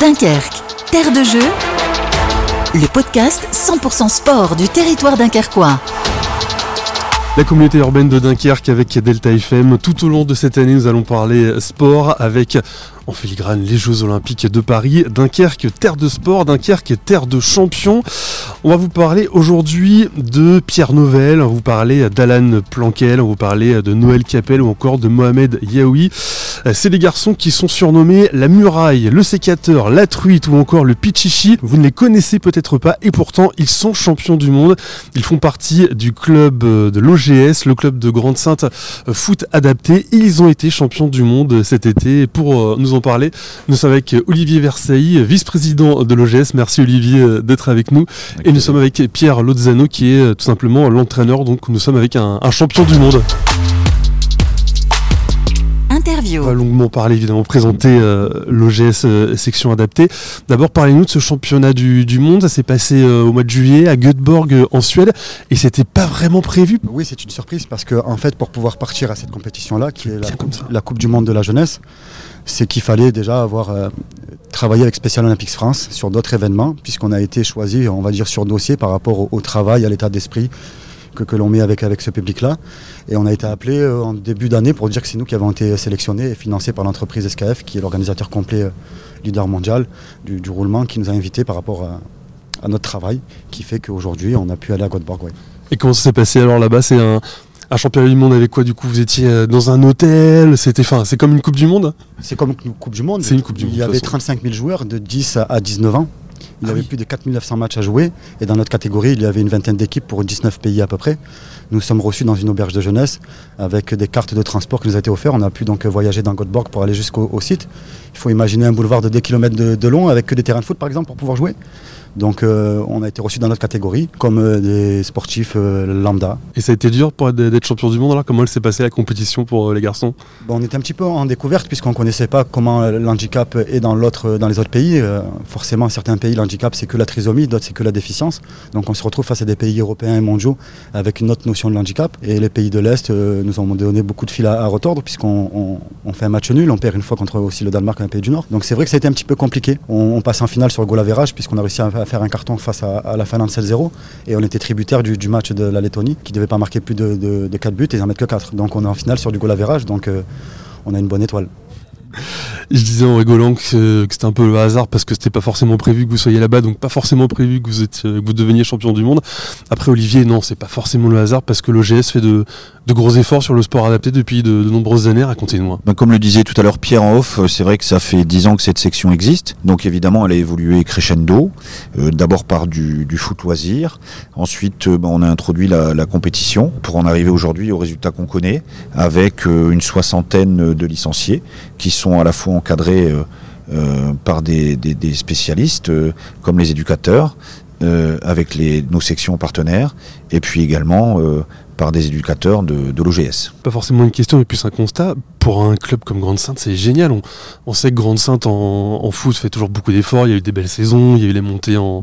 Dunkerque, terre de jeu, le podcast 100% sport du territoire dunkerquois. La communauté urbaine de Dunkerque avec Delta FM. Tout au long de cette année, nous allons parler sport avec en filigrane les Jeux Olympiques de Paris. Dunkerque, terre de sport, Dunkerque, terre de champions. On va vous parler aujourd'hui de Pierre Novel, on va vous parler d'Alan Planquel, on va vous parler de Noël Capel ou encore de Mohamed Yaoui. C'est les garçons qui sont surnommés la muraille, le sécateur, la truite ou encore le pichichi. Vous ne les connaissez peut-être pas et pourtant ils sont champions du monde. Ils font partie du club de l'OGS, le club de Grande-Sainte foot adapté et ils ont été champions du monde cet été. Pour nous en parler. Nous sommes avec Olivier Versailles, vice-président de l'OGS. Merci Olivier euh, d'être avec nous. et nous sommes avec Pierre Lozano qui est euh, tout simplement l'entraîneur. Donc nous sommes avec un, champion du monde. Interview. On va longuement parler, évidemment, présenter euh, l'OGS section adaptée. D'abord, parlez-nous de ce championnat du, monde. Ça s'est passé au mois de juillet à Göteborg en Suède et c'était pas vraiment prévu. Oui, c'est une surprise parce que, en fait, pour pouvoir partir à cette compétition-là, qui est la coupe, du Monde de la jeunesse, c'est qu'il fallait déjà avoir euh, travaillé avec Special Olympics France sur d'autres événements, puisqu'on a été choisi, on va dire, sur dossier par rapport au, travail, à l'état d'esprit que, que l'on met avec, avec ce public-là. Et on a été appelé euh, en début d'année pour dire que c'est nous qui avons été sélectionnés et financés par l'entreprise SKF, qui est l'organisateur complet euh, leader mondial du, roulement, qui nous a invités par rapport à, notre travail, qui fait qu'aujourd'hui on a pu aller à Göteborg. Et comment ça s'est passé alors là-bas? C'est un, un championnat du monde avec quoi du coup? Vous étiez euh, dans un hôtel? C'était fin, c'est comme une Coupe du Monde? C'est comme une Coupe du Monde. C'est une Coupe du Monde. Il y avait 35 000 joueurs de 10 à 19 ans. Il y ah avait plus de 4900 matchs à jouer. Et dans notre catégorie, il y avait une vingtaine d'équipes pour 19 pays à peu près. Nous sommes reçus dans une auberge de jeunesse avec des cartes de transport qui nous a été offertes. On a pu donc voyager dans Göteborg pour aller jusqu'au site. Il faut imaginer un boulevard de 2 km de long avec que des terrains de foot par exemple pour pouvoir jouer. Donc euh, on a été reçu dans notre catégorie comme euh, des sportifs euh, lambda. Et ça a été dur pour d'être champion du monde alors Comment elle s'est passée la compétition pour les garçons? On était un petit peu en découverte puisqu'on ne connaissait pas comment l'handicap est dans, dans les autres pays. forcément, certains pays, l'handicap c'est que la trisomie, d'autres c'est que la déficience. Donc on se retrouve face à des pays européens et mondiaux avec une autre notion de l'handicap. Et les pays de l'Est nous ont donné beaucoup de fil à, retordre puisqu'on fait un match nul, on perd une fois contre aussi le Danemark, un pays du Nord. Donc c'est vrai que ça a été un petit peu compliqué. On, passe en finale sur le goal average puisqu'on a réussi à faire un carton face à, la Finlande 7-0 et on était tributaire du, match de la Lettonie qui ne devait pas marquer plus de, 4 buts et en mettre que 4. Donc on est en finale sur du goal average, donc euh, on a une bonne étoile. Je disais en rigolant que, c'était un peu le hasard parce que c'était pas forcément prévu que vous soyez là-bas, donc pas forcément prévu que vous, vous deveniez champion du monde. Après Olivier, non, c'est pas forcément le hasard parce que l'OGS fait de, gros efforts sur le sport adapté depuis de, nombreuses années. Racontez-nous. Ben, comme le disait tout à l'heure Pierre en off, euh, c'est vrai que ça fait 10 ans que cette section existe. Donc évidemment, elle a évolué crescendo. Euh, d'abord par du, foot loisir. Ensuite, euh, ben, on a introduit la, compétition pour en arriver aujourd'hui au résultat qu'on connaît, avec une soixantaine de licenciés qui sont à la fois encadrés par des, spécialistes comme les éducateurs, avec nos sections partenaires, et puis également par des éducateurs de, de l'OGS. Pas forcément une question, mais plus un constat. Pour un club comme Grande-Sainte, c'est génial. On, sait que Grande-Sainte en, foot fait toujours beaucoup d'efforts. Il y a eu des belles saisons, il y a eu les montées en,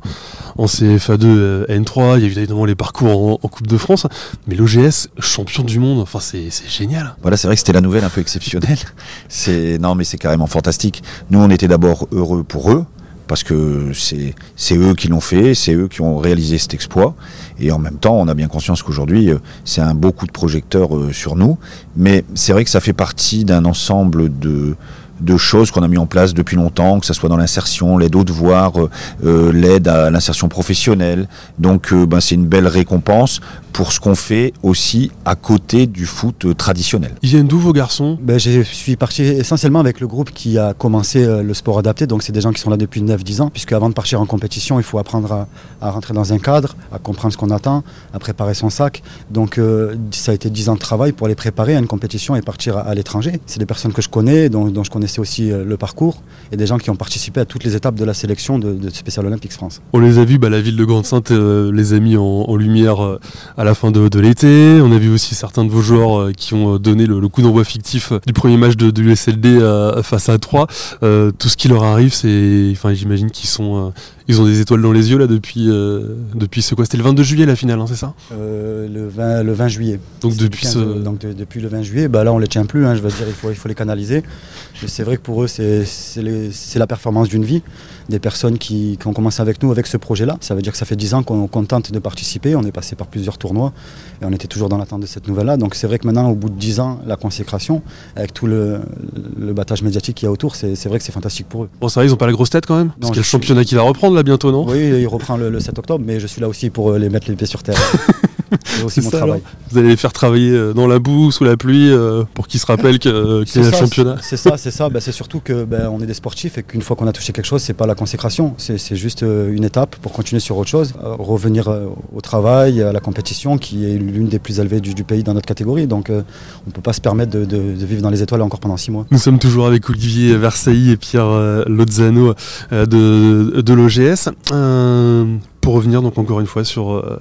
CFA2, euh, N3, il y a eu évidemment les parcours en, Coupe de France. Mais l'OGS, champion du monde, enfin c'est génial. Voilà, c'est vrai que c'était la nouvelle un peu exceptionnelle. C'est non, mais c'est carrément fantastique. Nous, on était d'abord heureux pour eux parce que c'est eux qui l'ont fait, c'est eux qui ont réalisé cet exploit. Et en même temps, on a bien conscience qu'aujourd'hui, euh, c'est un beau coup de projecteur euh, sur nous. Mais c'est vrai que ça fait partie d'un ensemble de, de choses qu'on a mis en place depuis longtemps, que ce soit dans l'insertion, l'aide aux devoirs, euh, l'aide à l'insertion professionnelle. Donc ben, c'est une belle récompense pour ce qu'on fait aussi à côté du foot traditionnel. Ils viennent d'où vos garçons? Ben, Je suis parti essentiellement avec le groupe qui a commencé euh, le sport adapté, donc c'est des gens qui sont là depuis 9-10 ans, puisque avant de partir en compétition, il faut apprendre à, rentrer dans un cadre, à comprendre ce qu'on attend, à préparer son sac. Donc euh, ça a été 10 ans de travail pour les préparer à une compétition et partir à, l'étranger. C'est des personnes que je connais, dont, je connaissais aussi euh, le parcours, et des gens qui ont participé à toutes les étapes de la sélection de, de Special Olympics France. On les a vus, bah, la ville de Grande-Sainte les a mis en, lumière à la fin de, l'été. On a vu aussi certains de vos joueurs euh, qui ont euh, donné le, coup d'envoi fictif euh, du premier match de, l'USLD face à 3. tout ce qui leur arrive, c'est, enfin, j'imagine qu'ils sont, Ils ont des étoiles dans les yeux là depuis, euh, depuis ce quoi C'était le 22 juillet la finale, hein, c'est ça? Euh, le, 20, le 20 juillet. Donc depuis, ce... donc depuis le 20 juillet, bah là on les tient plus. Hein, je veux dire, il faut, il faut les canaliser. C'est vrai que pour eux, c'est la performance d'une vie. Des personnes qui, qui, ont commencé avec nous avec ce projet-là. Ça veut dire que ça fait 10 ans qu'on tente de participer. On est passé par plusieurs tournois et on était toujours dans l'attente de cette nouvelle-là. Donc c'est vrai que maintenant, au bout de 10 ans, la consécration, avec tout le, le battage médiatique qu'il y a autour, c'est vrai que c'est fantastique pour eux. Bon, ça va, ils n'ont pas la grosse tête quand même Parce qu'il y a le championnat qui va reprendre là bientôt, non? Oui, il reprend le, 7 octobre, mais je suis là aussi pour euh, les mettre les pieds sur terre. c'est aussi mon travail. Vous allez les faire travailler euh, dans la boue, sous la pluie, euh, pour qu'ils se rappellent qu'il y a le championnat. C'est ça, c'est ça. Ben, c'est surtout que ben, on est des sportifs et qu'une fois qu'on a touché quelque chose, c'est pas la consécration, c'est juste une étape pour continuer sur autre chose, revenir au travail, à la compétition, qui est l'une des plus élevées du, pays dans notre catégorie. Donc, on peut pas se permettre de, vivre dans les étoiles encore pendant six mois. Nous sommes toujours avec Olivier Versailles et Pierre Lozano de, de l'OGS pour revenir donc encore une fois sur euh,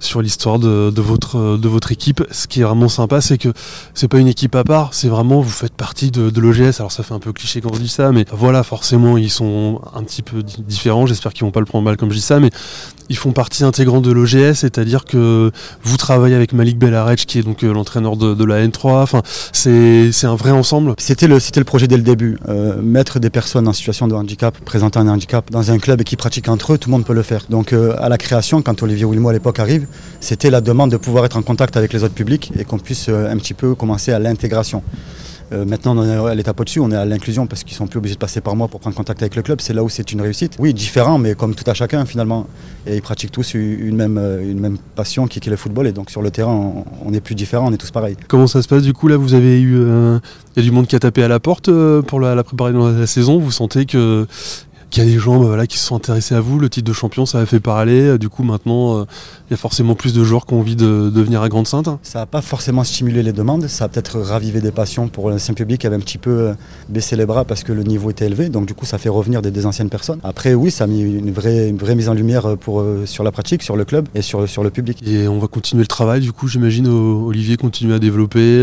sur l'histoire de, votre de votre équipe, ce qui est vraiment sympa, c'est que c'est pas une équipe à part, c'est vraiment vous faites partie de, l'OGS. Alors ça fait un peu cliché quand on dit ça, mais voilà, forcément ils sont un petit peu différents. J'espère qu'ils vont pas le prendre mal comme je dis ça, mais ils font partie intégrante de l'OGS, c'est-à-dire que vous travaillez avec Malik Belarej, qui est donc euh, l'entraîneur de, la N3. Enfin, c'est un vrai ensemble. C'était le, le projet dès le début. Euh, mettre des personnes en situation de handicap, présenter un handicap dans un club et qui pratiquent entre eux, tout le monde peut le faire. Donc à la création, quand Olivier Wilmo à l'époque arrive, c'était la demande de pouvoir être en contact avec les autres publics et qu'on puisse euh, un petit peu commencer à l'intégration. Euh, maintenant, on est à l'étape au-dessus, on est à l'inclusion parce qu'ils sont plus obligés de passer par moi pour prendre contact avec le club. C'est là où c'est une réussite. Oui, différent, mais comme tout à chacun finalement. Et ils pratiquent tous une même, euh, une même passion qui est le football. Et donc sur le terrain, on, est plus différents, on est tous pareils. Comment ça se passe du coup Là, vous avez eu. Il y a du monde qui a tapé à la porte pour la, la préparation de la saison. Vous sentez que qu'il y a des gens bah, voilà, qui se sont intéressés à vous. Le titre de champion, ça a fait parler. Du coup, maintenant, euh, il y a forcément plus de joueurs qui ont envie de, venir à Grande-Sainte. Ça n'a pas forcément stimulé les demandes. Ça a peut-être ravivé des passions pour l'ancien public qui avait un petit peu euh, baissé les bras parce que le niveau était élevé. Donc, du coup, ça fait revenir des, anciennes personnes. Après, oui, ça a mis une vraie, une vraie mise en lumière pour, euh, sur la pratique, sur le club et sur, sur le public. Et on va continuer le travail. Du coup, j'imagine, Olivier continue à développer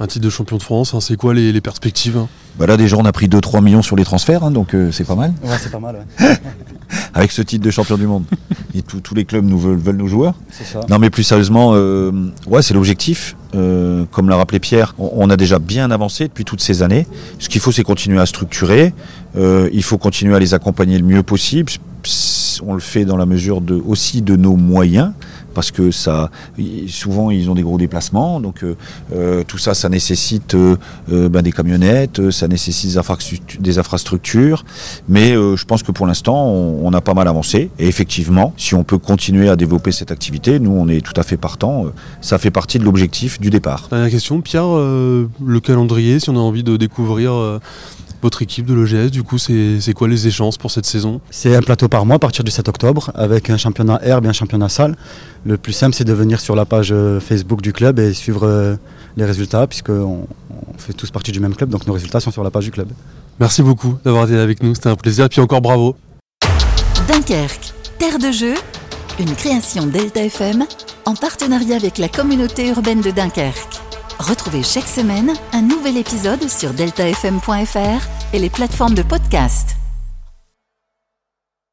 un titre de champion de France. Hein, c'est quoi les, perspectives hein bah Là, déjà, on a pris 2-3 millions sur les transferts, hein, donc euh, c'est pas mal. Ouais, c'est pas mal. Avec ce titre de champion du monde. Et tous les clubs nous veulent, nos joueurs. Ça. Non, mais plus sérieusement, euh, ouais, c'est l'objectif. Euh, comme l'a rappelé Pierre, on, a déjà bien avancé depuis toutes ces années. Ce qu'il faut, c'est continuer à structurer. il faut continuer à les accompagner le mieux possible. On le fait dans la mesure de, aussi de nos moyens parce que ça, souvent ils ont des gros déplacements, donc euh, euh, tout ça, ça nécessite euh, ben, des camionnettes, ça nécessite des infrastructures, mais je pense que pour l'instant, on, a pas mal avancé, et effectivement, si on peut continuer à développer cette activité, nous on est tout à fait partant, ça fait partie de l'objectif du départ. Dernière question, Pierre, le calendrier, si on a envie de découvrir votre équipe de l'OGS, du coup, c'est quoi les échéances pour cette saison? C'est un plateau par mois à partir du 7 octobre, avec un championnat herbe et un championnat salle. Le plus simple, c'est de venir sur la page euh, Facebook du club et suivre euh, les résultats, puisqu'on on fait tous partie du même club, donc nos résultats sont sur la page du club. Merci beaucoup d'avoir été avec nous, c'était un plaisir, et puis encore bravo. Dunkerque, terre de jeu, une création Delta FM en partenariat avec la communauté urbaine de Dunkerque. Retrouvez chaque semaine un nouvel épisode sur deltafm.fr et les plateformes de podcast.